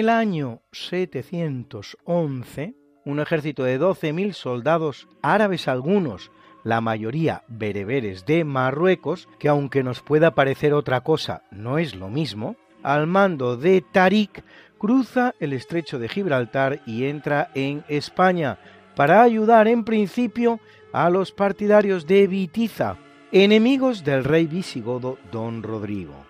El año 711, un ejército de 12.000 soldados árabes algunos, la mayoría bereberes de Marruecos, que aunque nos pueda parecer otra cosa, no es lo mismo, al mando de Tarik, cruza el estrecho de Gibraltar y entra en España para ayudar en principio a los partidarios de Vitiza, enemigos del rey visigodo Don Rodrigo.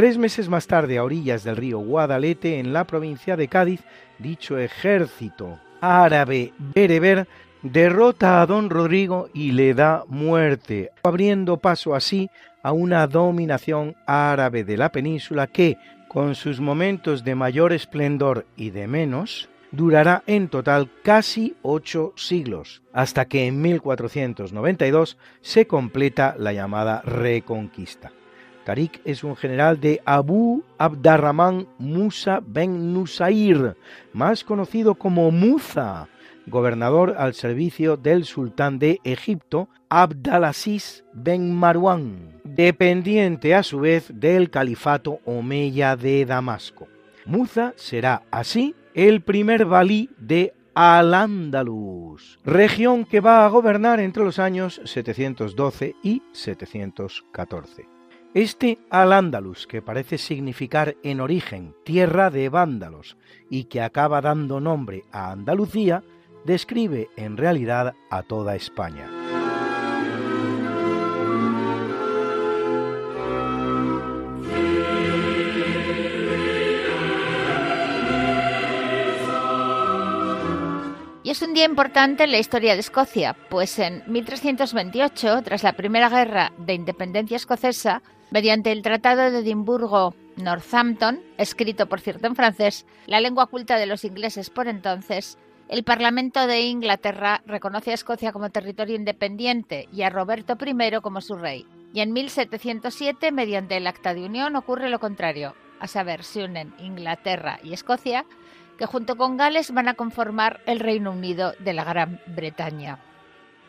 Tres meses más tarde, a orillas del río Guadalete, en la provincia de Cádiz, dicho ejército árabe bereber derrota a don Rodrigo y le da muerte, abriendo paso así a una dominación árabe de la península que, con sus momentos de mayor esplendor y de menos, durará en total casi ocho siglos, hasta que en 1492 se completa la llamada Reconquista. Tariq es un general de Abu Abdarrahman Musa ben Nusair, más conocido como Muza, gobernador al servicio del sultán de Egipto, Abdalaziz ben Marwan, dependiente a su vez del califato omeya de Damasco. Muza será así el primer valí de Al-Ándalus, región que va a gobernar entre los años 712 y 714. Este Al-Ándalus, que parece significar en origen tierra de vándalos y que acaba dando nombre a Andalucía, describe en realidad a toda España. Y es un día importante en la historia de Escocia, pues en 1328, tras la Primera Guerra de Independencia Escocesa, mediante el Tratado de Edimburgo Northampton, escrito por cierto en francés, la lengua culta de los ingleses por entonces, el Parlamento de Inglaterra reconoce a Escocia como territorio independiente y a Roberto I como su rey. Y en 1707, mediante el Acta de Unión, ocurre lo contrario, a saber, se unen Inglaterra y Escocia, que junto con Gales van a conformar el Reino Unido de la Gran Bretaña.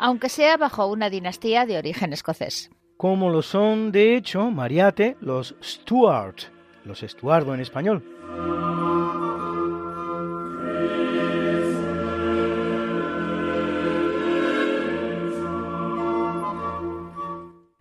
aunque sea bajo una dinastía de origen escocés. Como lo son, de hecho, Mariate, los Stuart, los Estuardo en español.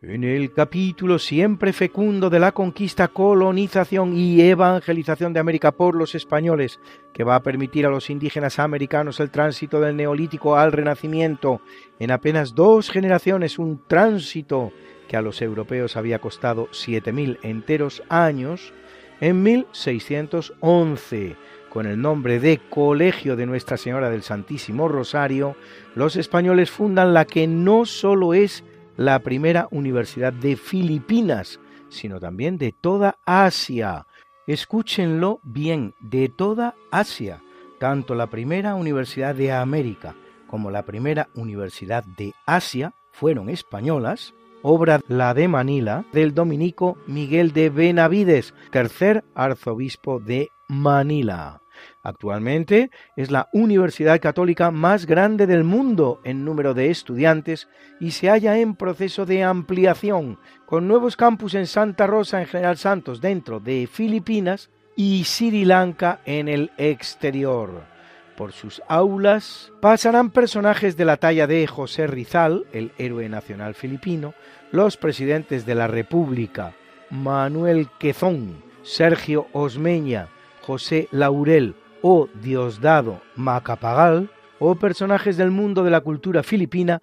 En el capítulo siempre fecundo de la conquista, colonización y evangelización de América por los españoles, que va a permitir a los indígenas americanos el tránsito del neolítico al renacimiento en apenas dos generaciones, un tránsito que a los europeos había costado 7.000 enteros años, en 1611, con el nombre de Colegio de Nuestra Señora del Santísimo Rosario, los españoles fundan la que no solo es la primera universidad de Filipinas, sino también de toda Asia. Escúchenlo bien, de toda Asia. Tanto la primera universidad de América como la primera universidad de Asia fueron españolas, obra la de Manila del dominico Miguel de Benavides, tercer arzobispo de Manila. Actualmente es la universidad católica más grande del mundo en número de estudiantes y se halla en proceso de ampliación, con nuevos campus en Santa Rosa en General Santos dentro de Filipinas y Sri Lanka en el exterior. Por sus aulas. Pasarán personajes de la talla de José Rizal, el héroe nacional filipino, los presidentes de la República, Manuel Quezón, Sergio Osmeña, José Laurel o Diosdado Macapagal o personajes del mundo de la cultura filipina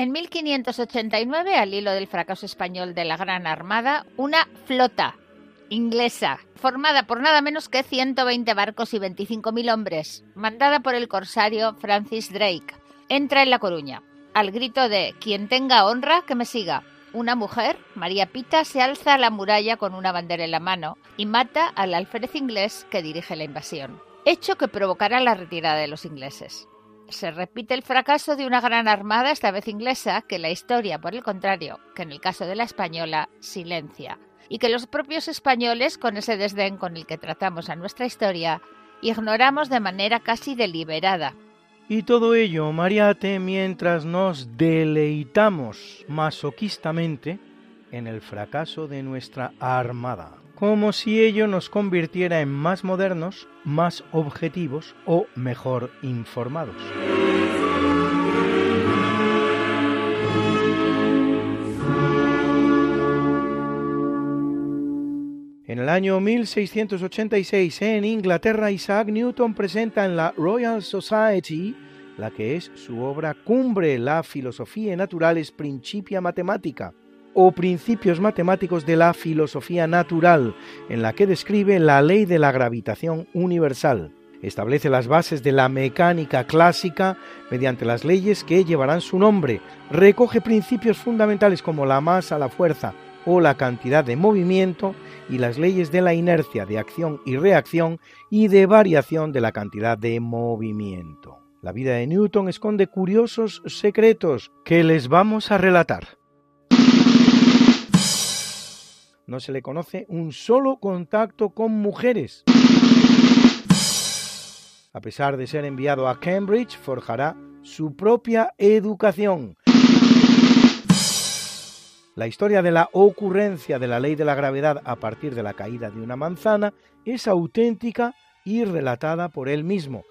En 1589, al hilo del fracaso español de la Gran Armada, una flota inglesa, formada por nada menos que 120 barcos y 25.000 hombres, mandada por el corsario Francis Drake, entra en La Coruña. Al grito de quien tenga honra, que me siga. Una mujer, María Pita, se alza a la muralla con una bandera en la mano y mata al alférez inglés que dirige la invasión, hecho que provocará la retirada de los ingleses se repite el fracaso de una gran armada, esta vez inglesa, que la historia, por el contrario, que en el caso de la española, silencia, y que los propios españoles, con ese desdén con el que tratamos a nuestra historia, ignoramos de manera casi deliberada. Y todo ello, Mariate, mientras nos deleitamos masoquistamente en el fracaso de nuestra armada como si ello nos convirtiera en más modernos, más objetivos o mejor informados. En el año 1686 en Inglaterra, Isaac Newton presenta en la Royal Society la que es su obra cumbre, la Filosofía Naturales Principia Mathematica, o Principios Matemáticos de la Filosofía Natural, en la que describe la ley de la gravitación universal. Establece las bases de la mecánica clásica mediante las leyes que llevarán su nombre. Recoge principios fundamentales como la masa, la fuerza o la cantidad de movimiento y las leyes de la inercia, de acción y reacción y de variación de la cantidad de movimiento. La vida de Newton esconde curiosos secretos que les vamos a relatar. No se le conoce un solo contacto con mujeres. A pesar de ser enviado a Cambridge, forjará su propia educación. La historia de la ocurrencia de la ley de la gravedad a partir de la caída de una manzana es auténtica y relatada por él mismo.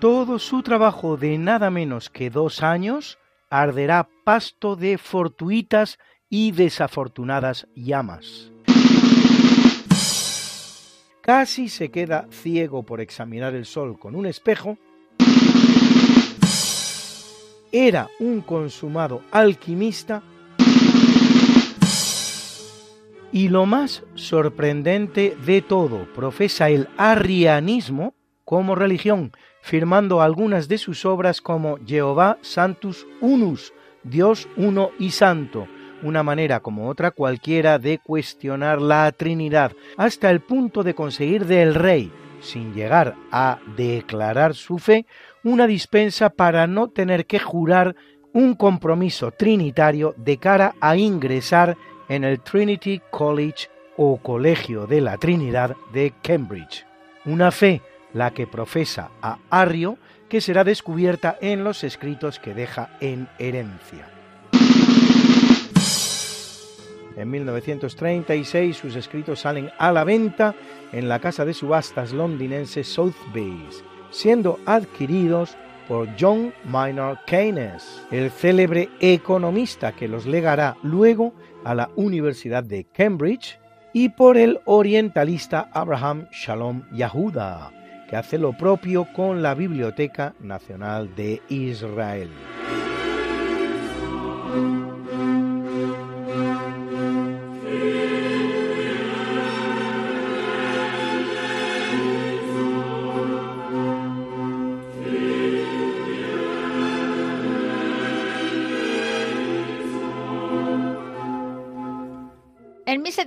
Todo su trabajo de nada menos que dos años arderá pasto de fortuitas y desafortunadas llamas. Casi se queda ciego por examinar el sol con un espejo. Era un consumado alquimista y lo más sorprendente de todo, profesa el arrianismo como religión, firmando algunas de sus obras como Jehová Santus Unus, Dios uno y santo, una manera como otra cualquiera de cuestionar la Trinidad, hasta el punto de conseguir del rey, sin llegar a declarar su fe, una dispensa para no tener que jurar un compromiso trinitario de cara a ingresar en el Trinity College o Colegio de la Trinidad de Cambridge. Una fe la que profesa a Arrio que será descubierta en los escritos que deja en herencia. En 1936 sus escritos salen a la venta en la casa de subastas londinense Sotheby's, siendo adquiridos por John Maynard Keynes, el célebre economista que los legará luego a la Universidad de Cambridge, y por el orientalista Abraham Shalom Yahuda, que hace lo propio con la Biblioteca Nacional de Israel.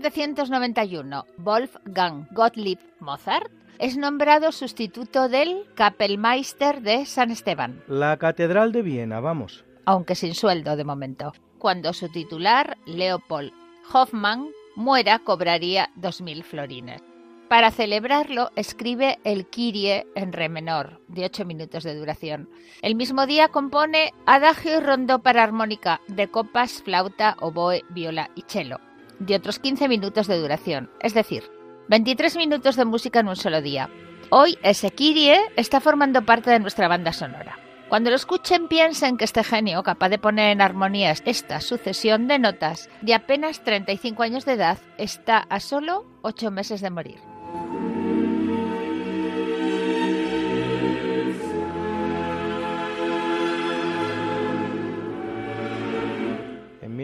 1791, Wolfgang Gottlieb Mozart es nombrado sustituto del Kapellmeister de San Esteban. La Catedral de Viena, vamos. Aunque sin sueldo de momento. Cuando su titular, Leopold Hoffmann, muera, cobraría 2.000 florines. Para celebrarlo, escribe el Kyrie en re menor, de 8 minutos de duración. El mismo día compone Adagio y Rondó para armónica de copas, flauta, oboe, viola y cello de otros 15 minutos de duración, es decir, 23 minutos de música en un solo día. Hoy ese Kyrie está formando parte de nuestra banda sonora. Cuando lo escuchen piensen que este genio, capaz de poner en armonía esta sucesión de notas, de apenas 35 años de edad, está a solo 8 meses de morir.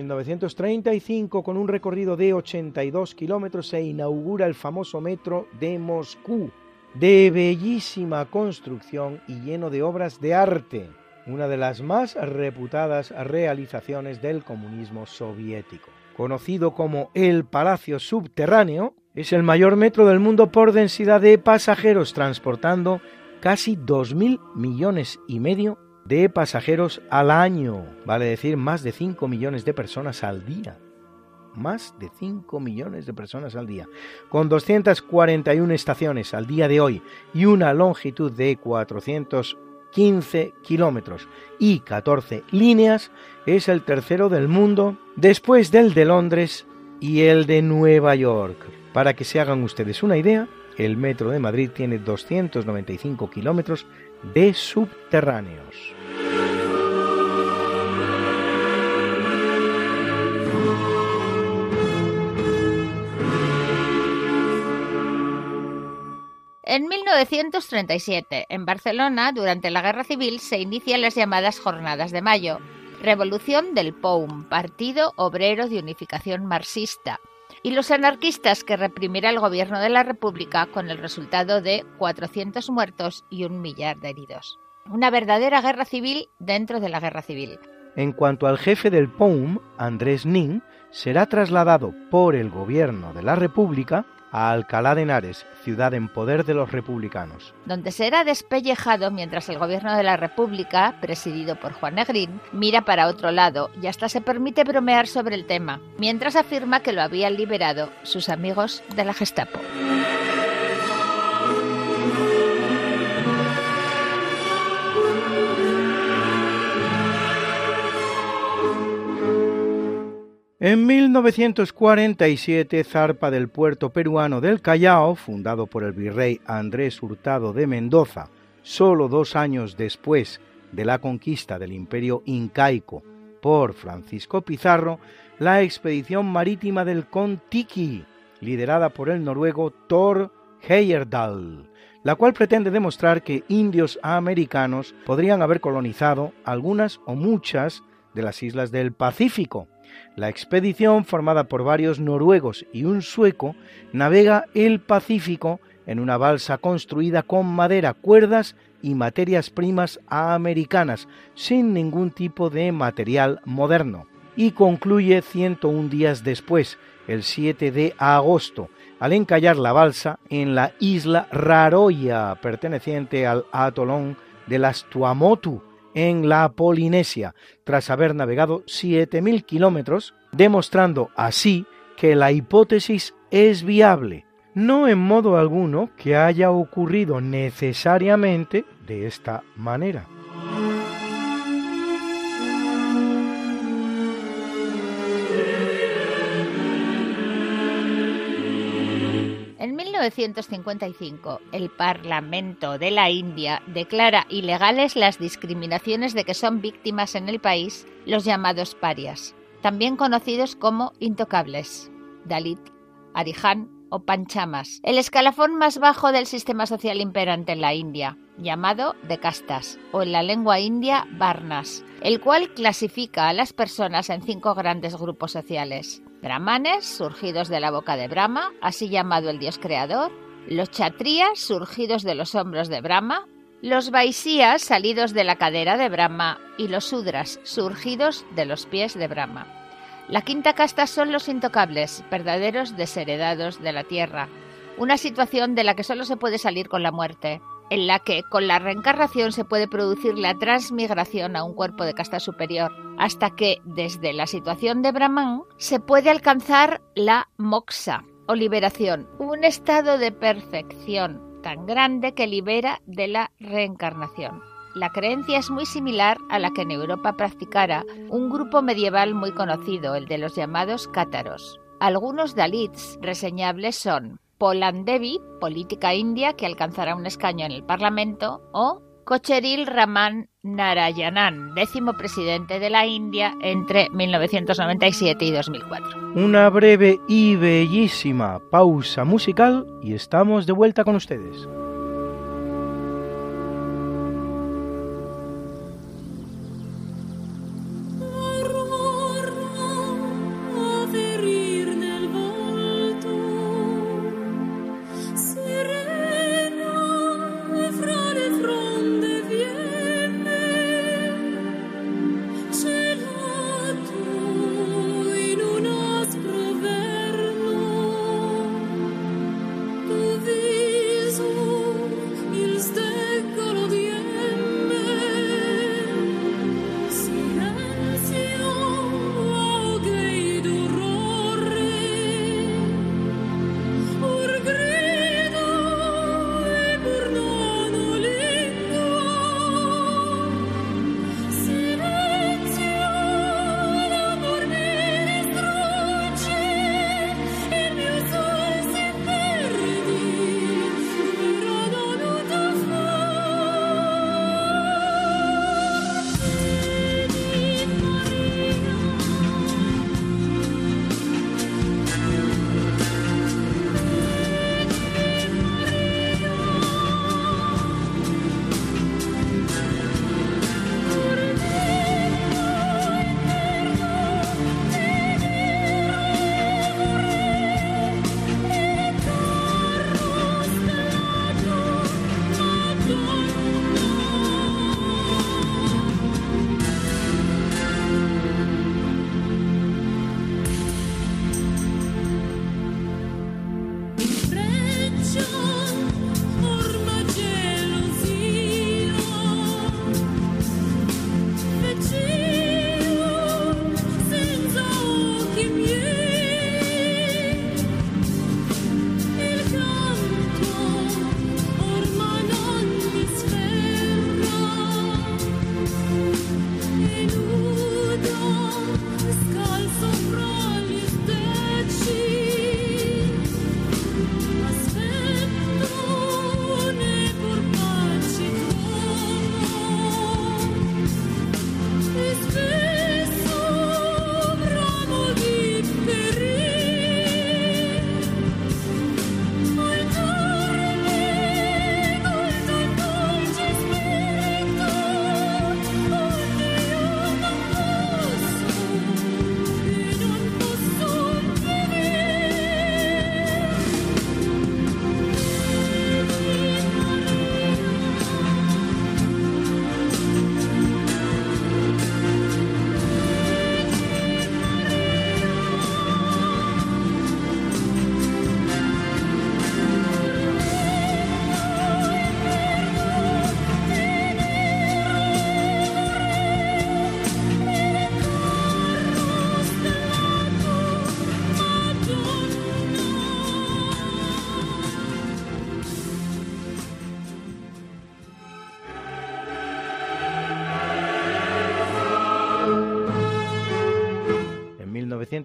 1935, con un recorrido de 82 kilómetros, se inaugura el famoso metro de Moscú, de bellísima construcción y lleno de obras de arte, una de las más reputadas realizaciones del comunismo soviético. Conocido como el Palacio Subterráneo, es el mayor metro del mundo por densidad de pasajeros, transportando casi 2.000 millones y medio de pasajeros al año, vale decir más de 5 millones de personas al día. Más de 5 millones de personas al día. Con 241 estaciones al día de hoy y una longitud de 415 kilómetros y 14 líneas, es el tercero del mundo después del de Londres y el de Nueva York. Para que se hagan ustedes una idea, el metro de Madrid tiene 295 kilómetros de subterráneos. En 1937, en Barcelona, durante la Guerra Civil, se inician las llamadas Jornadas de Mayo, revolución del POUM, Partido Obrero de Unificación Marxista, y los anarquistas que reprimirá el gobierno de la República con el resultado de 400 muertos y un millar de heridos. Una verdadera guerra civil dentro de la guerra civil. En cuanto al jefe del POUM, Andrés Nin, será trasladado por el gobierno de la República a Alcalá de Henares, ciudad en poder de los republicanos. Donde será despellejado mientras el gobierno de la República, presidido por Juan Negrín, mira para otro lado y hasta se permite bromear sobre el tema, mientras afirma que lo habían liberado sus amigos de la Gestapo. En 1947 zarpa del puerto peruano del Callao, fundado por el virrey Andrés Hurtado de Mendoza, solo dos años después de la conquista del imperio incaico por Francisco Pizarro, la expedición marítima del Kon-Tiki, liderada por el noruego Thor Heyerdahl, la cual pretende demostrar que indios americanos podrían haber colonizado algunas o muchas de las islas del Pacífico, la expedición, formada por varios noruegos y un sueco, navega el Pacífico en una balsa construida con madera, cuerdas y materias primas americanas, sin ningún tipo de material moderno. Y concluye 101 días después, el 7 de agosto, al encallar la balsa en la isla Raroya, perteneciente al atolón de las Tuamotu, en la Polinesia, tras haber navegado 7.000 kilómetros, demostrando así que la hipótesis es viable, no en modo alguno que haya ocurrido necesariamente de esta manera. 1955, el Parlamento de la India declara ilegales las discriminaciones de que son víctimas en el país los llamados parias, también conocidos como intocables, Dalit, Arihan o Panchamas, el escalafón más bajo del sistema social imperante en la India, llamado de castas, o en la lengua india Varnas, el cual clasifica a las personas en cinco grandes grupos sociales. Brahmanes, surgidos de la boca de Brahma, así llamado el dios creador, los chatrías, surgidos de los hombros de Brahma, los vaisías, salidos de la cadera de Brahma, y los sudras, surgidos de los pies de Brahma. La quinta casta son los intocables, verdaderos desheredados de la tierra, una situación de la que solo se puede salir con la muerte, en la que con la reencarnación se puede producir la transmigración a un cuerpo de casta superior, hasta que desde la situación de Brahman se puede alcanzar la moksha o liberación, un estado de perfección tan grande que libera de la reencarnación. La creencia es muy similar a la que en Europa practicara un grupo medieval muy conocido, el de los llamados cátaros. Algunos dalits reseñables son Polandevi, política india que alcanzará un escaño en el Parlamento, o Kocheril Raman Narayanan, décimo presidente de la India entre 1997 y 2004. Una breve y bellísima pausa musical y estamos de vuelta con ustedes.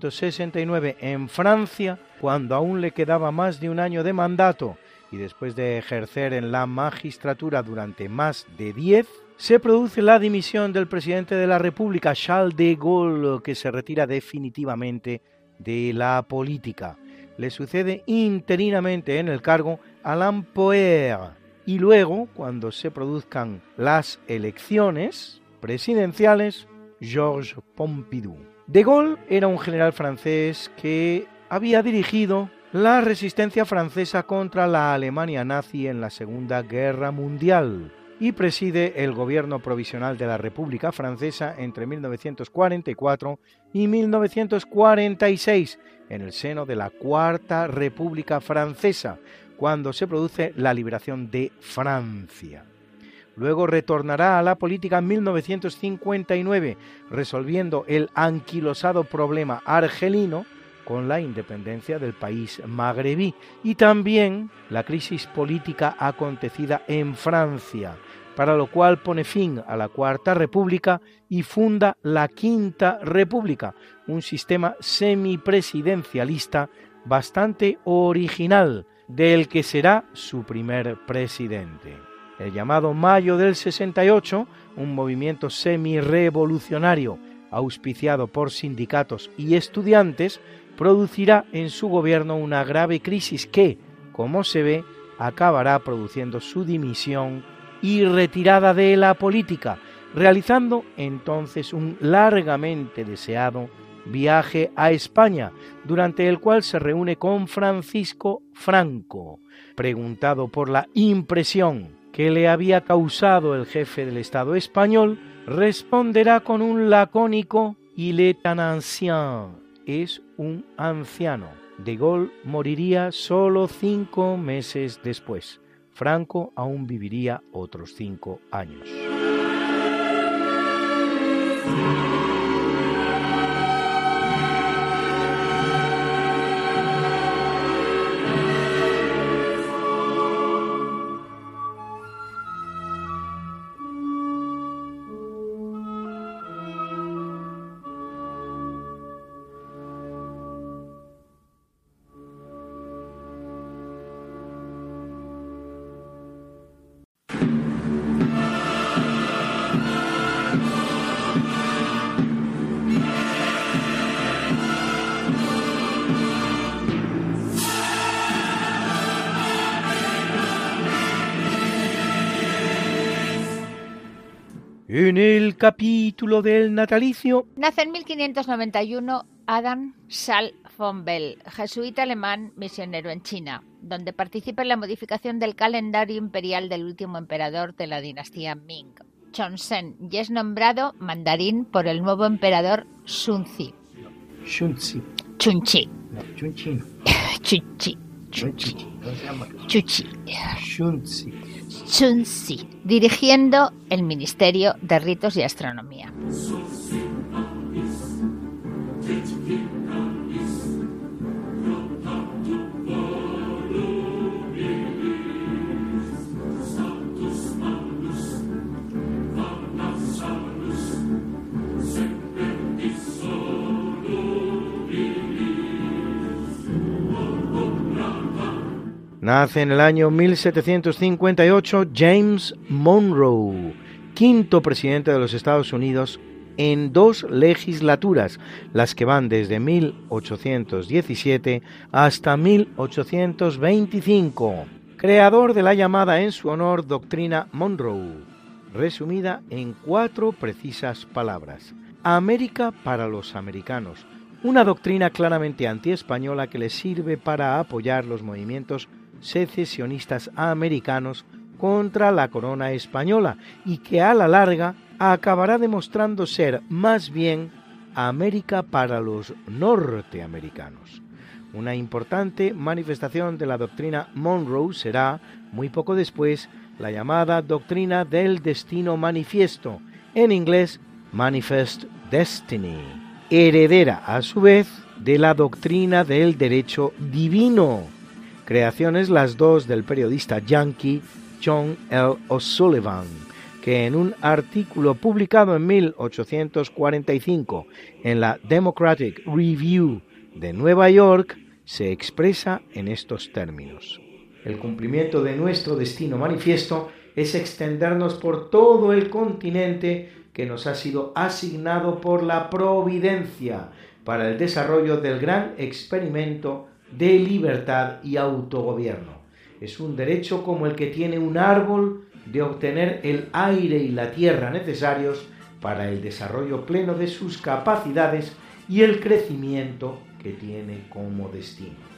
1969 en Francia, cuando aún le quedaba más de un año de mandato y después de ejercer en la magistratura durante más de diez, se produce la dimisión del presidente de la República, Charles de Gaulle, que se retira definitivamente de la política. Le sucede interinamente en el cargo Alain Poher. Y luego, cuando se produzcan las elecciones presidenciales, Georges Pompidou. De Gaulle era un general francés que había dirigido la resistencia francesa contra la Alemania nazi en la Segunda Guerra Mundial y preside el gobierno provisional de la República Francesa entre 1944 y 1946 en el seno de la Cuarta República Francesa, cuando se produce la liberación de Francia. Luego retornará a la política en 1959, resolviendo el anquilosado problema argelino con la independencia del país magrebí y también la crisis política acontecida en Francia, para lo cual pone fin a la Cuarta República y funda la Quinta República, un sistema semipresidencialista bastante original, del que será su primer presidente. El llamado Mayo del 68, un movimiento semi-revolucionario auspiciado por sindicatos y estudiantes, producirá en su gobierno una grave crisis que, como se ve, acabará produciendo su dimisión y retirada de la política, realizando entonces un largamente deseado viaje a España, durante el cual se reúne con Francisco Franco. Preguntado por la impresión que le había causado el jefe del Estado español, responderá con un lacónico Il est un ancien, es un anciano. De Gaulle moriría solo cinco meses después. Franco aún viviría otros cinco años. En el capítulo del natalicio nace en 1591 Adam Schall von Bell, jesuita alemán misionero en China, donde participa en la modificación del calendario imperial del último emperador de la dinastía Ming, Chongzhen, y es nombrado mandarín por el nuevo emperador Shunzi. Shunzi. Chunchi. No, Chunchi. Chuchi. Chunchi. Chuchi. Shunzi. Chunzi, dirigiendo el Ministerio de Ritos y Astronomía. Nace en el año 1758 James Monroe, quinto presidente de los Estados Unidos en dos legislaturas, las que van desde 1817 hasta 1825, creador de la llamada en su honor doctrina Monroe, resumida en cuatro precisas palabras. América para los americanos, una doctrina claramente antiespañola que le sirve para apoyar los movimientos secesionistas americanos contra la corona española y que a la larga acabará demostrando ser más bien América para los norteamericanos. Una importante manifestación de la doctrina Monroe será, muy poco después, la llamada doctrina del destino manifiesto, en inglés Manifest Destiny, heredera a su vez de la doctrina del derecho divino, creaciones las dos del periodista yankee John L. O'Sullivan, que en un artículo publicado en 1845 en la Democratic Review de Nueva York se expresa en estos términos. El cumplimiento de nuestro destino manifiesto es extendernos por todo el continente que nos ha sido asignado por la providencia para el desarrollo del gran experimento de libertad y autogobierno. Es un derecho como el que tiene un árbol de obtener el aire y la tierra necesarios para el desarrollo pleno de sus capacidades y el crecimiento que tiene como destino.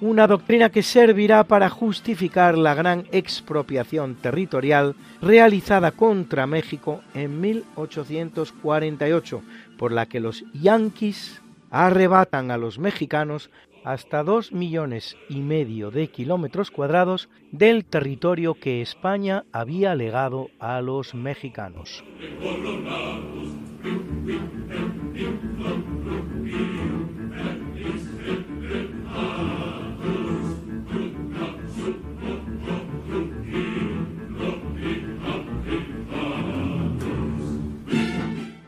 Una doctrina que servirá para justificar la gran expropiación territorial realizada contra México en 1848, por la que los yanquis arrebatan a los mexicanos hasta dos millones y medio de kilómetros cuadrados del territorio que España había legado a los mexicanos.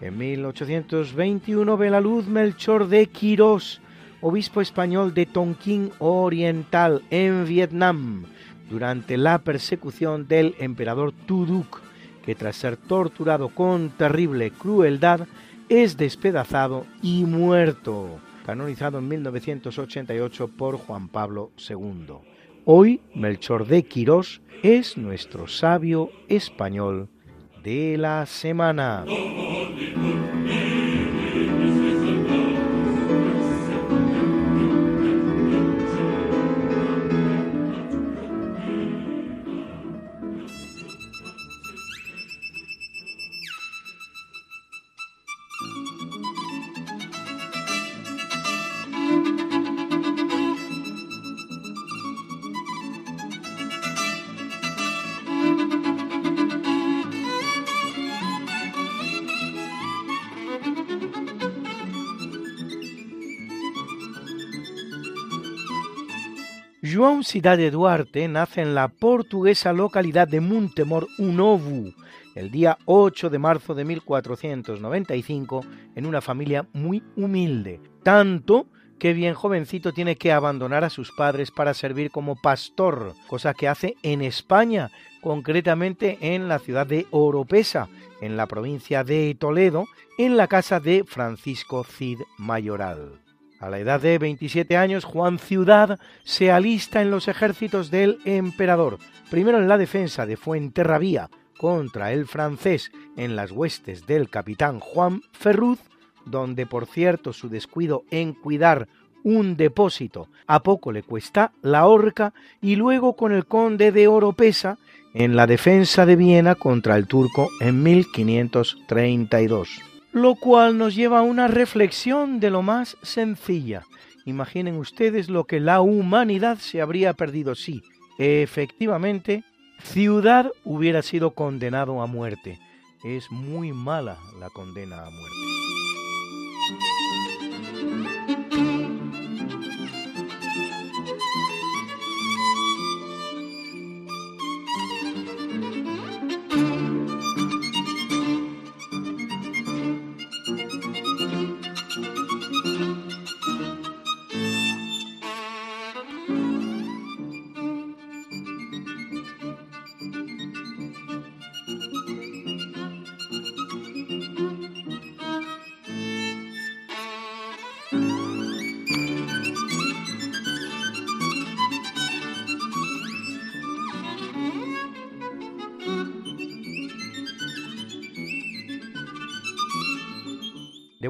En 1821 ve la luz Melchor de Quirós, obispo español de Tonkin Oriental, en Vietnam, durante la persecución del emperador Tuduk, que tras ser torturado con terrible crueldad, es despedazado y muerto, canonizado en 1988 por Juan Pablo II. Hoy Melchor de Quirós es nuestro sabio español de la semana. João Cidade Duarte nace en la portuguesa localidad de Montemor Unovu el día 8 de marzo de 1495 en una familia muy humilde, tanto que bien jovencito tiene que abandonar a sus padres para servir como pastor, cosa que hace en España, concretamente en la ciudad de Oropesa, en la provincia de Toledo, en la casa de Francisco Cid Mayoral. A la edad de 27 años, Juan Ciudad se alista en los ejércitos del emperador, primero en la defensa de Fuenterrabía contra el francés en las huestes del capitán Juan Ferruz, donde por cierto su descuido en cuidar un depósito a poco le cuesta la horca, y luego con el conde de Oropesa en la defensa de Viena contra el turco en 1532 lo cual nos lleva a una reflexión de lo más sencilla. Imaginen ustedes lo que la humanidad se habría perdido si, efectivamente, Ciudad hubiera sido condenado a muerte. Es muy mala la condena a muerte.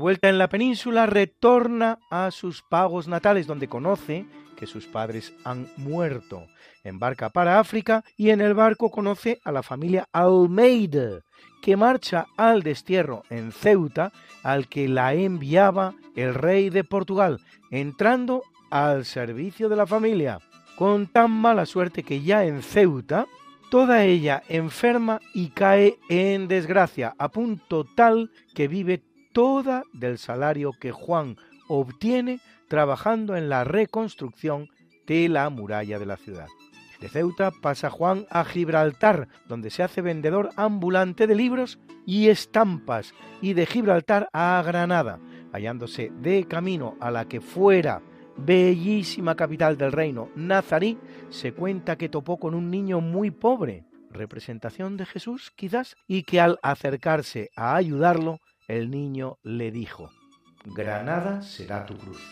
Vuelta en la península, retorna a sus pagos natales, donde conoce que sus padres han muerto. Embarca para África y en el barco conoce a la familia Almeida, que marcha al destierro en Ceuta, al que la enviaba el rey de Portugal, entrando al servicio de la familia, con tan mala suerte que ya en Ceuta, toda ella enferma y cae en desgracia, a punto tal que vive toda del salario que Juan obtiene trabajando en la reconstrucción de la muralla de la ciudad. De Ceuta pasa Juan a Gibraltar, donde se hace vendedor ambulante de libros y estampas, y de Gibraltar a Granada, hallándose de camino a la que fuera bellísima capital del reino, Nazarí, se cuenta que topó con un niño muy pobre, representación de Jesús quizás, y que al acercarse a ayudarlo, el niño le dijo, Granada será tu cruz.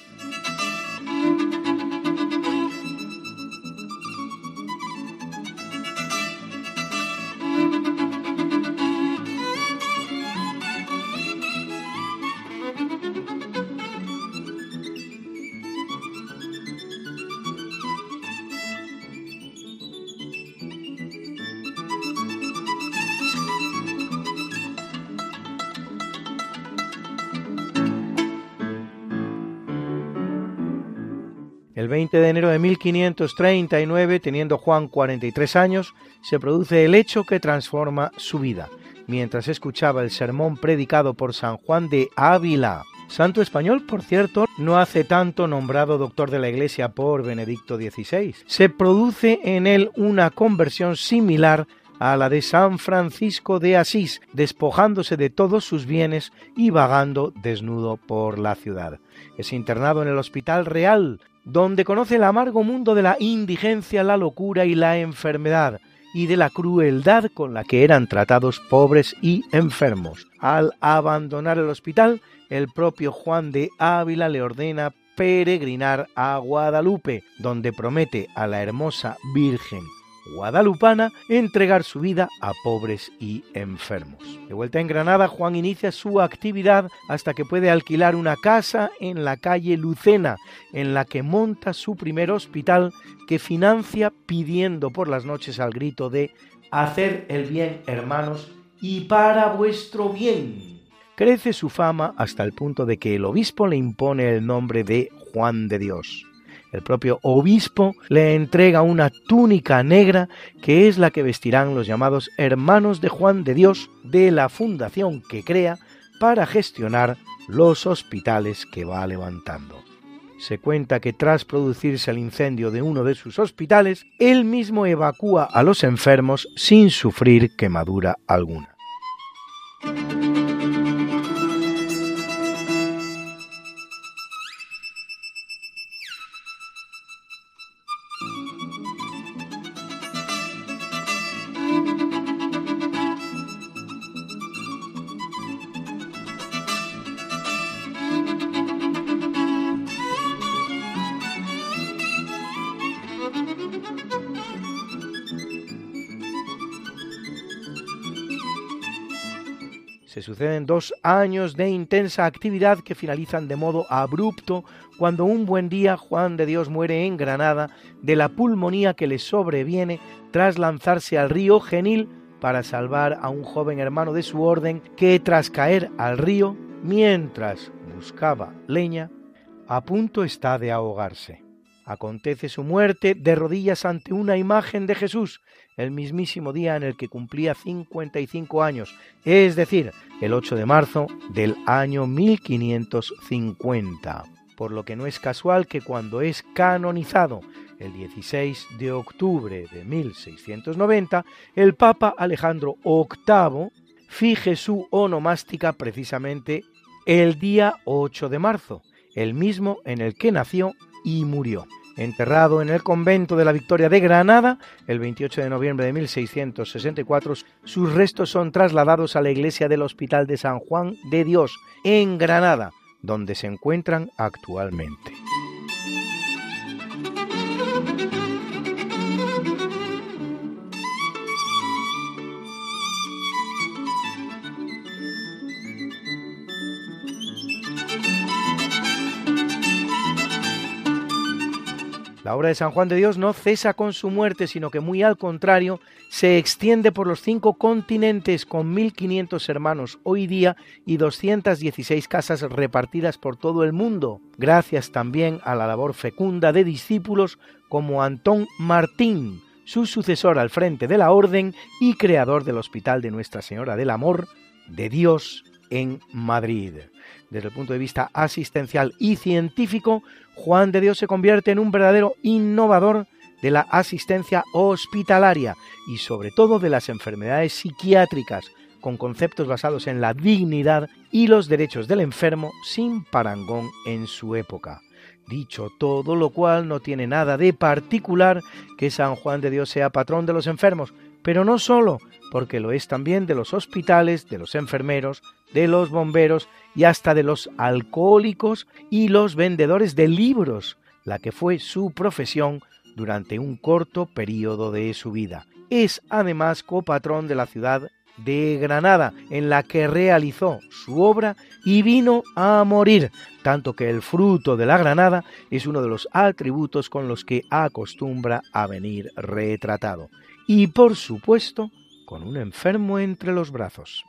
El 20 de enero de 1539, teniendo Juan 43 años, se produce el hecho que transforma su vida, mientras escuchaba el sermón predicado por San Juan de Ávila, santo español, por cierto, no hace tanto nombrado doctor de la Iglesia por Benedicto XVI. Se produce en él una conversión similar a la de San Francisco de Asís, despojándose de todos sus bienes y vagando desnudo por la ciudad. Es internado en el Hospital Real donde conoce el amargo mundo de la indigencia, la locura y la enfermedad, y de la crueldad con la que eran tratados pobres y enfermos. Al abandonar el hospital, el propio Juan de Ávila le ordena peregrinar a Guadalupe, donde promete a la hermosa Virgen guadalupana entregar su vida a pobres y enfermos. De vuelta en Granada, Juan inicia su actividad hasta que puede alquilar una casa en la calle Lucena, en la que monta su primer hospital que financia pidiendo por las noches al grito de Hacer el bien, hermanos, y para vuestro bien. Crece su fama hasta el punto de que el obispo le impone el nombre de Juan de Dios. El propio obispo le entrega una túnica negra que es la que vestirán los llamados hermanos de Juan de Dios de la fundación que crea para gestionar los hospitales que va levantando. Se cuenta que tras producirse el incendio de uno de sus hospitales, él mismo evacúa a los enfermos sin sufrir quemadura alguna. Dos años de intensa actividad que finalizan de modo abrupto cuando un buen día Juan de Dios muere en Granada de la pulmonía que le sobreviene tras lanzarse al río Genil para salvar a un joven hermano de su orden que tras caer al río, mientras buscaba leña, a punto está de ahogarse. Acontece su muerte de rodillas ante una imagen de Jesús, el mismísimo día en el que cumplía 55 años, es decir, el 8 de marzo del año 1550. Por lo que no es casual que cuando es canonizado el 16 de octubre de 1690, el Papa Alejandro VIII fije su onomástica precisamente el día 8 de marzo, el mismo en el que nació y murió. Enterrado en el convento de la Victoria de Granada, el 28 de noviembre de 1664, sus restos son trasladados a la iglesia del Hospital de San Juan de Dios, en Granada, donde se encuentran actualmente. La obra de San Juan de Dios no cesa con su muerte, sino que muy al contrario, se extiende por los cinco continentes con 1.500 hermanos hoy día y 216 casas repartidas por todo el mundo, gracias también a la labor fecunda de discípulos como Antón Martín, su sucesor al frente de la orden y creador del Hospital de Nuestra Señora del Amor de Dios en Madrid. Desde el punto de vista asistencial y científico, Juan de Dios se convierte en un verdadero innovador de la asistencia hospitalaria y sobre todo de las enfermedades psiquiátricas, con conceptos basados en la dignidad y los derechos del enfermo sin parangón en su época. Dicho todo lo cual no tiene nada de particular que San Juan de Dios sea patrón de los enfermos, pero no solo, porque lo es también de los hospitales, de los enfermeros, de los bomberos y hasta de los alcohólicos y los vendedores de libros, la que fue su profesión durante un corto periodo de su vida. Es además copatrón de la ciudad de Granada, en la que realizó su obra y vino a morir, tanto que el fruto de la granada es uno de los atributos con los que acostumbra a venir retratado. Y por supuesto, con un enfermo entre los brazos.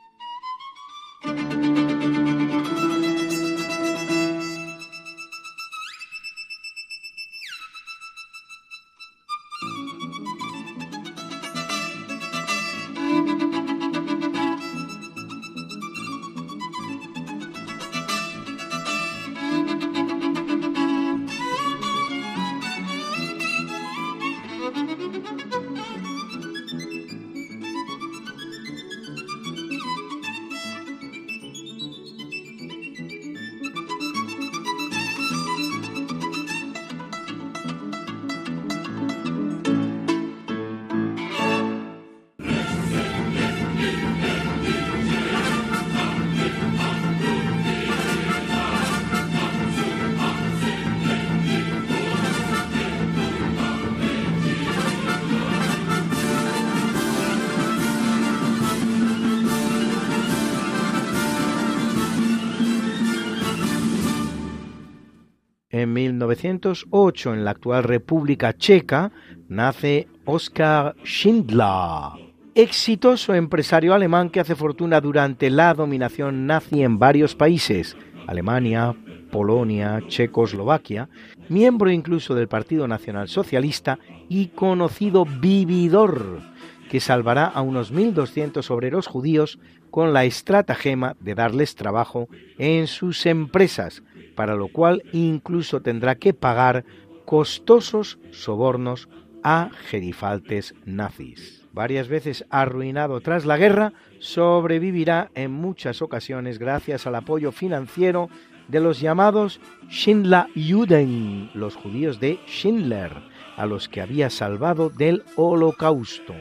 En 1908, en la actual República Checa, nace Oskar Schindler, exitoso empresario alemán que hace fortuna durante la dominación nazi en varios países, Alemania, Polonia, Checoslovaquia, miembro incluso del Partido Nacional Socialista y conocido vividor, que salvará a unos 1.200 obreros judíos con la estratagema de darles trabajo en sus empresas, para lo cual incluso tendrá que pagar costosos sobornos a gerifaltes nazis. Varias veces arruinado tras la guerra, sobrevivirá en muchas ocasiones gracias al apoyo financiero de los llamados Schindler-Juden, los judíos de Schindler, a los que había salvado del holocausto.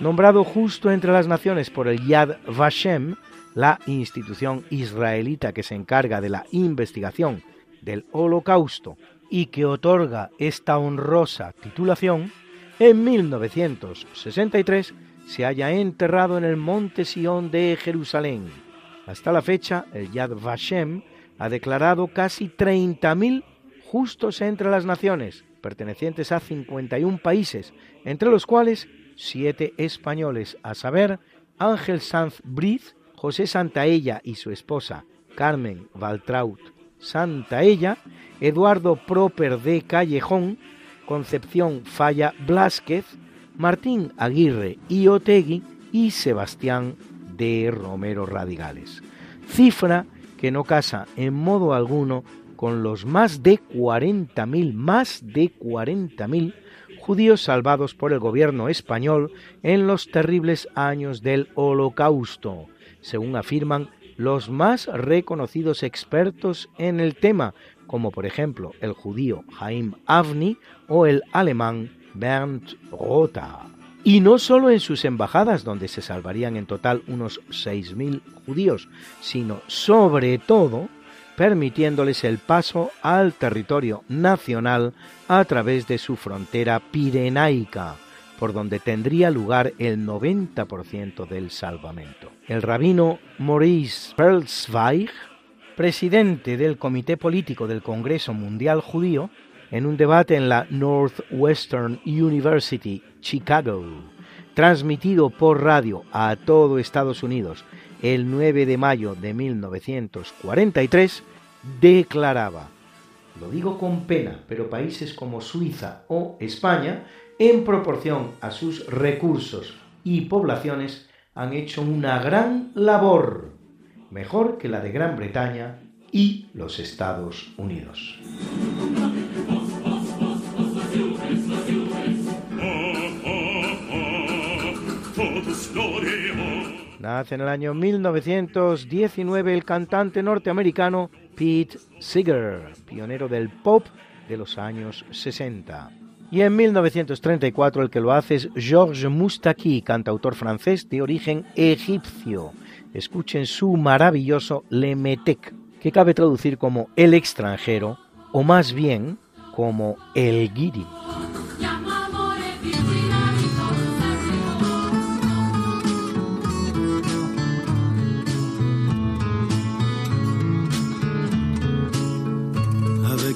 Nombrado justo entre las naciones por el Yad Vashem, la institución israelita que se encarga de la investigación del holocausto y que otorga esta honrosa titulación, en 1963 se haya enterrado en el monte Sión de Jerusalén. Hasta la fecha, el Yad Vashem ha declarado casi 30.000 justos entre las naciones, pertenecientes a 51 países, entre los cuales siete españoles, a saber, Ángel Sanz Briz, José Santaella y su esposa Carmen Valtraut Santaella, Eduardo Proper de Callejón, Concepción Falla Blásquez, Martín Aguirre y Otegui y Sebastián de Romero Radigales. Cifra que no casa en modo alguno con los más de 40.000, más de 40.000 judíos salvados por el gobierno español en los terribles años del Holocausto, según afirman los más reconocidos expertos en el tema, como por ejemplo el judío Haim Avni o el alemán Bernd Rotha. Y no solo en sus embajadas, donde se salvarían en total unos 6.000 judíos, sino sobre todo permitiéndoles el paso al territorio nacional a través de su frontera pirenaica, por donde tendría lugar el 90% del salvamento. El rabino Maurice Perlzweig, presidente del Comité Político del Congreso Mundial Judío, en un debate en la Northwestern University, Chicago, transmitido por radio a todo Estados Unidos el 9 de mayo de 1943, declaraba, lo digo con pena, pero países como Suiza o España en proporción a sus recursos y poblaciones, han hecho una gran labor, mejor que la de Gran Bretaña y los Estados Unidos. Nace en el año 1919 el cantante norteamericano Pete Seeger, pionero del pop de los años 60. Y en 1934 el que lo hace es Georges Moustaki, cantautor francés de origen egipcio. Escuchen su maravilloso Le Metec, que cabe traducir como el extranjero, o más bien como el guiri.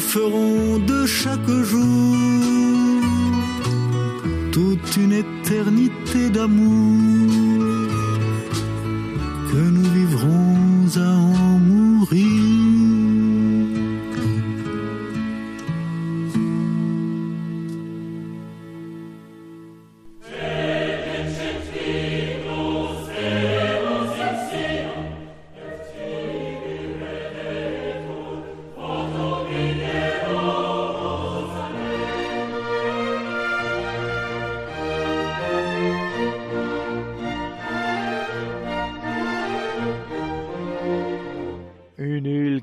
ferons de chaque jour toute une éternité d'amour que nous vivrons à en mourir.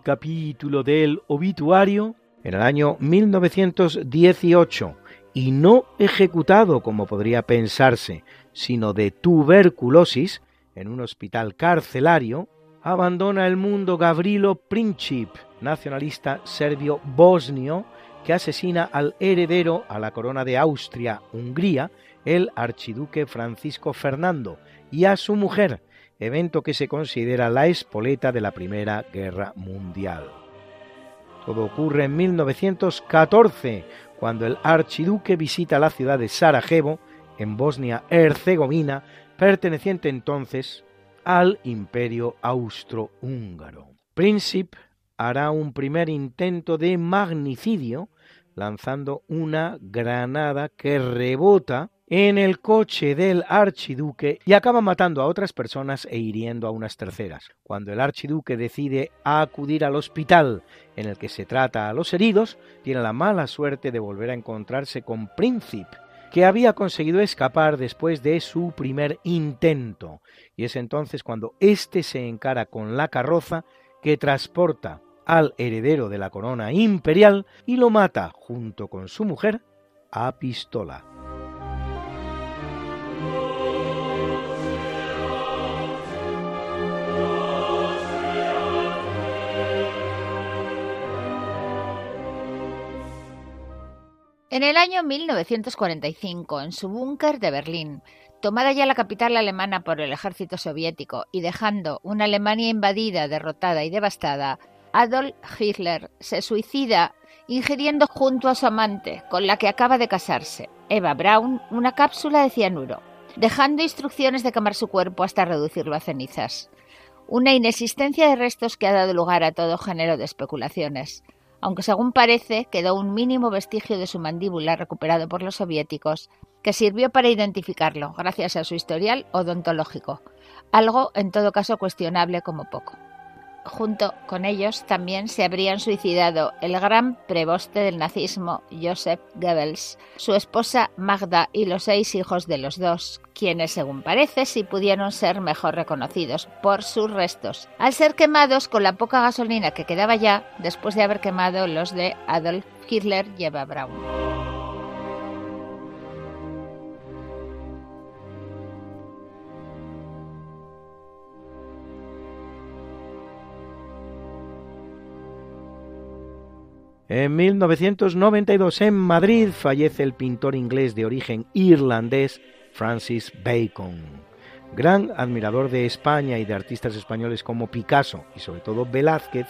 Capítulo del obituario en el año 1918 y no ejecutado como podría pensarse, sino de tuberculosis en un hospital carcelario, abandona el mundo Gavrilo Princip, nacionalista serbio bosnio, que asesina al heredero a la corona de Austria-Hungría, el archiduque Francisco Fernando, y a su mujer, evento que se considera la espoleta de la Primera Guerra Mundial. Todo ocurre en 1914, cuando el archiduque visita la ciudad de Sarajevo, en Bosnia-Herzegovina, perteneciente entonces al Imperio Austrohúngaro. Príncipe hará un primer intento de magnicidio lanzando una granada que rebota en el coche del archiduque y acaba matando a otras personas e hiriendo a unas terceras. Cuando el archiduque decide acudir al hospital en el que se trata a los heridos, tiene la mala suerte de volver a encontrarse con Príncipe, que había conseguido escapar después de su primer intento, y es entonces cuando éste se encara con la carroza que transporta al heredero de la corona imperial y lo mata junto con su mujer a pistola. En el año 1945, en su búnker de Berlín, Tomada ya la capital alemana por el ejército soviético y dejando una Alemania invadida, derrotada y devastada, Adolf Hitler se suicida ingiriendo junto a su amante, con la que acaba de casarse, Eva Braun, una cápsula de cianuro, dejando instrucciones de quemar su cuerpo hasta reducirlo a cenizas. Una inexistencia de restos que ha dado lugar a todo género de especulaciones aunque según parece quedó un mínimo vestigio de su mandíbula recuperado por los soviéticos, que sirvió para identificarlo gracias a su historial odontológico, algo en todo caso cuestionable como poco. Junto con ellos también se habrían suicidado el gran preboste del nazismo, Joseph Goebbels, su esposa Magda y los seis hijos de los dos, quienes, según parece, sí pudieron ser mejor reconocidos por sus restos, al ser quemados con la poca gasolina que quedaba ya después de haber quemado los de Adolf Hitler y Eva Braun. En 1992 en Madrid fallece el pintor inglés de origen irlandés Francis Bacon. Gran admirador de España y de artistas españoles como Picasso y sobre todo Velázquez,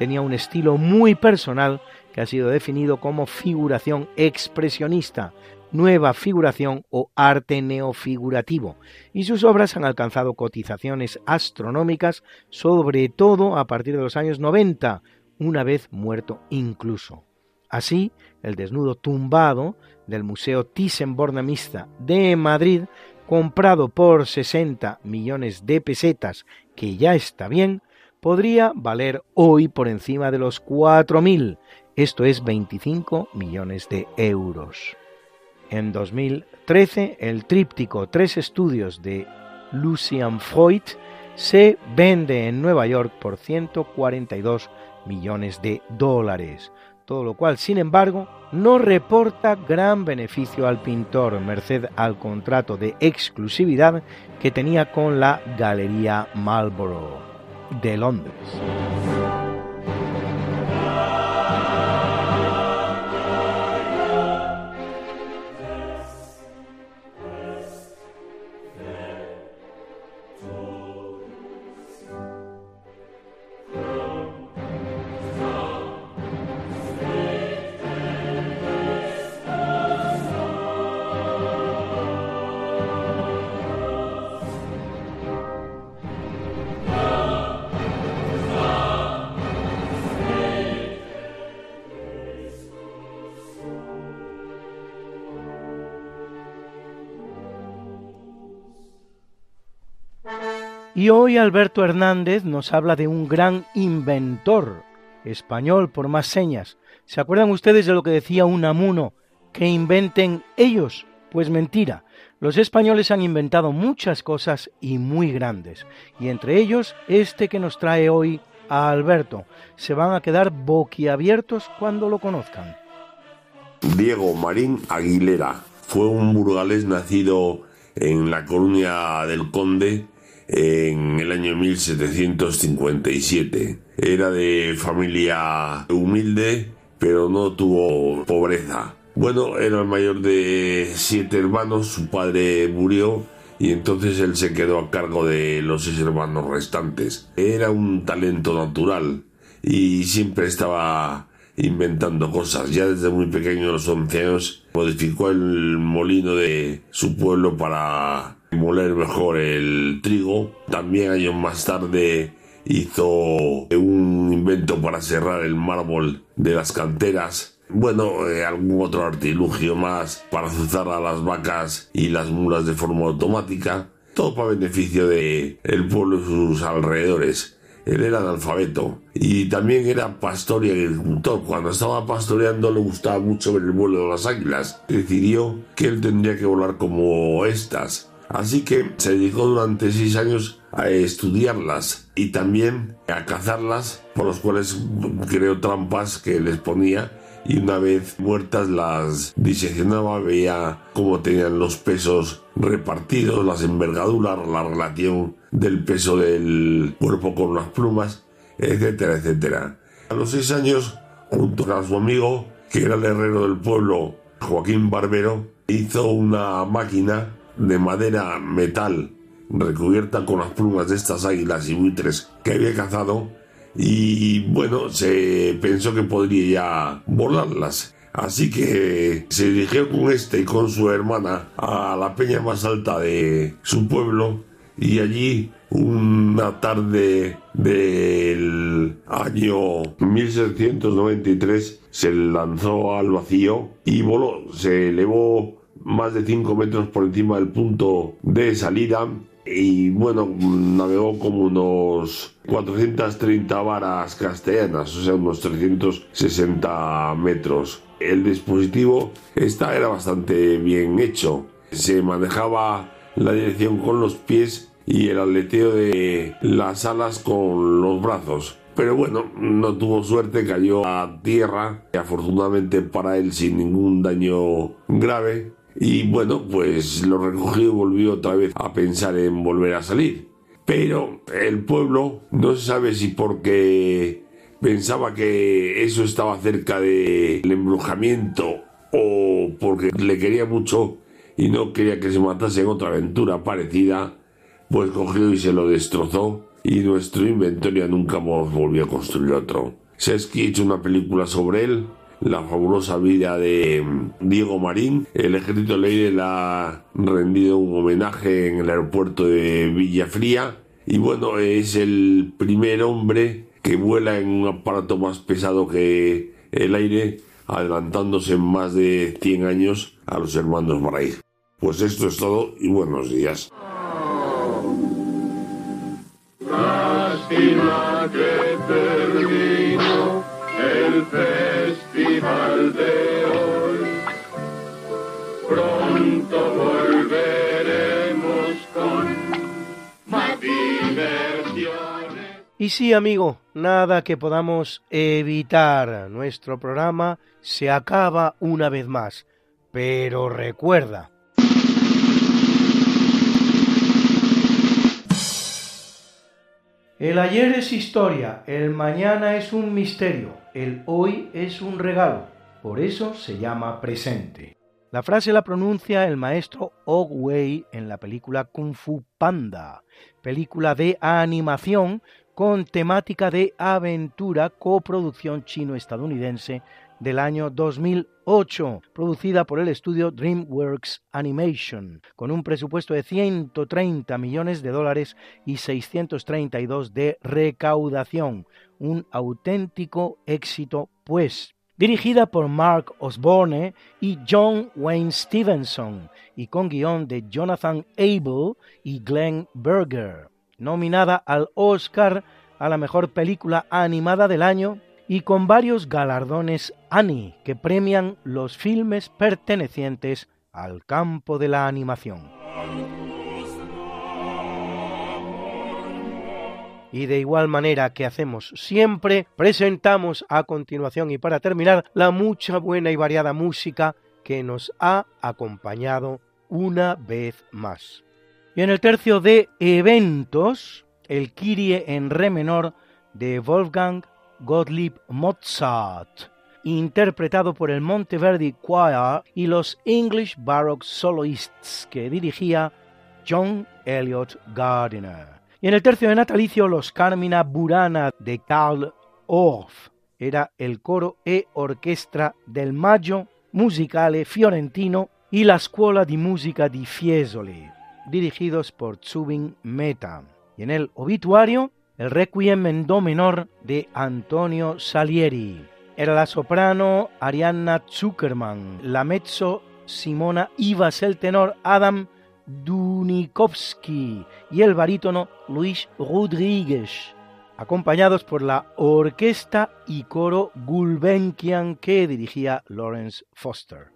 tenía un estilo muy personal que ha sido definido como figuración expresionista, nueva figuración o arte neofigurativo, y sus obras han alcanzado cotizaciones astronómicas, sobre todo a partir de los años 90, una vez muerto incluso. Así, el desnudo tumbado del Museo Thyssen-Bornemisza de Madrid, comprado por 60 millones de pesetas, que ya está bien, podría valer hoy por encima de los 4.000, esto es 25 millones de euros. En 2013, el tríptico Tres Estudios de Lucian Freud se vende en Nueva York por 142 millones de dólares, todo lo cual, sin embargo, no reporta gran beneficio al pintor, merced al contrato de exclusividad que tenía con la Galería Marlborough de Londres. Y hoy Alberto Hernández nos habla de un gran inventor español por más señas. ¿Se acuerdan ustedes de lo que decía Unamuno? Que inventen ellos. Pues mentira. Los españoles han inventado muchas cosas y muy grandes. Y entre ellos este que nos trae hoy a Alberto. Se van a quedar boquiabiertos cuando lo conozcan. Diego Marín Aguilera fue un burgalés nacido en la colonia del Conde en el año 1757. Era de familia humilde, pero no tuvo pobreza. Bueno, era el mayor de siete hermanos, su padre murió y entonces él se quedó a cargo de los seis hermanos restantes. Era un talento natural y siempre estaba inventando cosas. Ya desde muy pequeño, a los 11 años, modificó el molino de su pueblo para moler mejor el trigo. También años más tarde hizo un invento para cerrar el mármol de las canteras. Bueno, eh, algún otro artilugio más para azuzar a las vacas y las mulas de forma automática. Todo para beneficio de el pueblo y sus alrededores. Él era analfabeto y también era pastor y agricultor. Cuando estaba pastoreando le gustaba mucho ver el vuelo de las águilas. Decidió que él tendría que volar como estas Así que se dedicó durante seis años a estudiarlas y también a cazarlas, por los cuales creó trampas que les ponía y una vez muertas las diseccionaba, veía cómo tenían los pesos repartidos, las envergaduras, la relación del peso del cuerpo con las plumas, etcétera, etcétera. A los seis años, junto a su amigo, que era el herrero del pueblo, Joaquín Barbero, hizo una máquina de madera metal recubierta con las plumas de estas águilas y buitres que había cazado y bueno, se pensó que podría ya volarlas. Así que se dirigió con este y con su hermana a la peña más alta de su pueblo y allí una tarde del año 1793 se lanzó al vacío y voló, se elevó más de 5 metros por encima del punto de salida y bueno, navegó como unos 430 varas castellanas, o sea, unos 360 metros. El dispositivo esta era bastante bien hecho. Se manejaba la dirección con los pies y el aleteo de las alas con los brazos. Pero bueno, no tuvo suerte, cayó a tierra, afortunadamente para él sin ningún daño grave y bueno, pues lo recogió volvió otra vez a pensar en volver a salir. Pero el pueblo no se sabe si porque pensaba que eso estaba cerca del embrujamiento o porque le quería mucho y no quería que se matase en otra aventura parecida, pues cogió y se lo destrozó y nuestro inventario nunca volvió a construir otro. Se ha hecho una película sobre él la fabulosa vida de mm, Diego Marín. El ejército Leire le ha rendido un homenaje en el aeropuerto de Villafría y bueno, es el primer hombre que vuela en un aparato más pesado que el aire, adelantándose en más de 100 años a los hermanos Wright. Pues esto es todo y buenos días. Lástima que el de hoy. Pronto volveremos con. Y sí, amigo, nada que podamos evitar. Nuestro programa se acaba una vez más. Pero recuerda, El ayer es historia, el mañana es un misterio, el hoy es un regalo, por eso se llama presente. La frase la pronuncia el maestro Og Wei en la película Kung Fu Panda, película de animación con temática de aventura coproducción chino-estadounidense del año 2008, producida por el estudio DreamWorks Animation, con un presupuesto de 130 millones de dólares y 632 de recaudación. Un auténtico éxito, pues. Dirigida por Mark Osborne y John Wayne Stevenson, y con guion de Jonathan Abel y Glenn Berger. Nominada al Oscar a la mejor película animada del año y con varios galardones Annie que premian los filmes pertenecientes al campo de la animación. Y de igual manera que hacemos siempre, presentamos a continuación y para terminar la mucha buena y variada música que nos ha acompañado una vez más. Y en el tercio de eventos, el Kyrie en re menor de Wolfgang Gottlieb Mozart, interpretado por el Monteverdi Choir y los English Baroque Soloists que dirigía John Elliot Gardiner. Y en el tercio de natalicio, los Carmina Burana de Karl Orff. Era el coro e orquestra del Maggio Musicale Fiorentino y la Scuola di Musica di Fiesole, dirigidos por Zubin Meta. Y en el obituario, el Requiem en Do menor de Antonio Salieri. Era la soprano Arianna Zuckerman, la mezzo Simona Ivas, el tenor Adam Dunikovsky y el barítono Luis Rodríguez, acompañados por la orquesta y coro Gulbenkian que dirigía Lawrence Foster.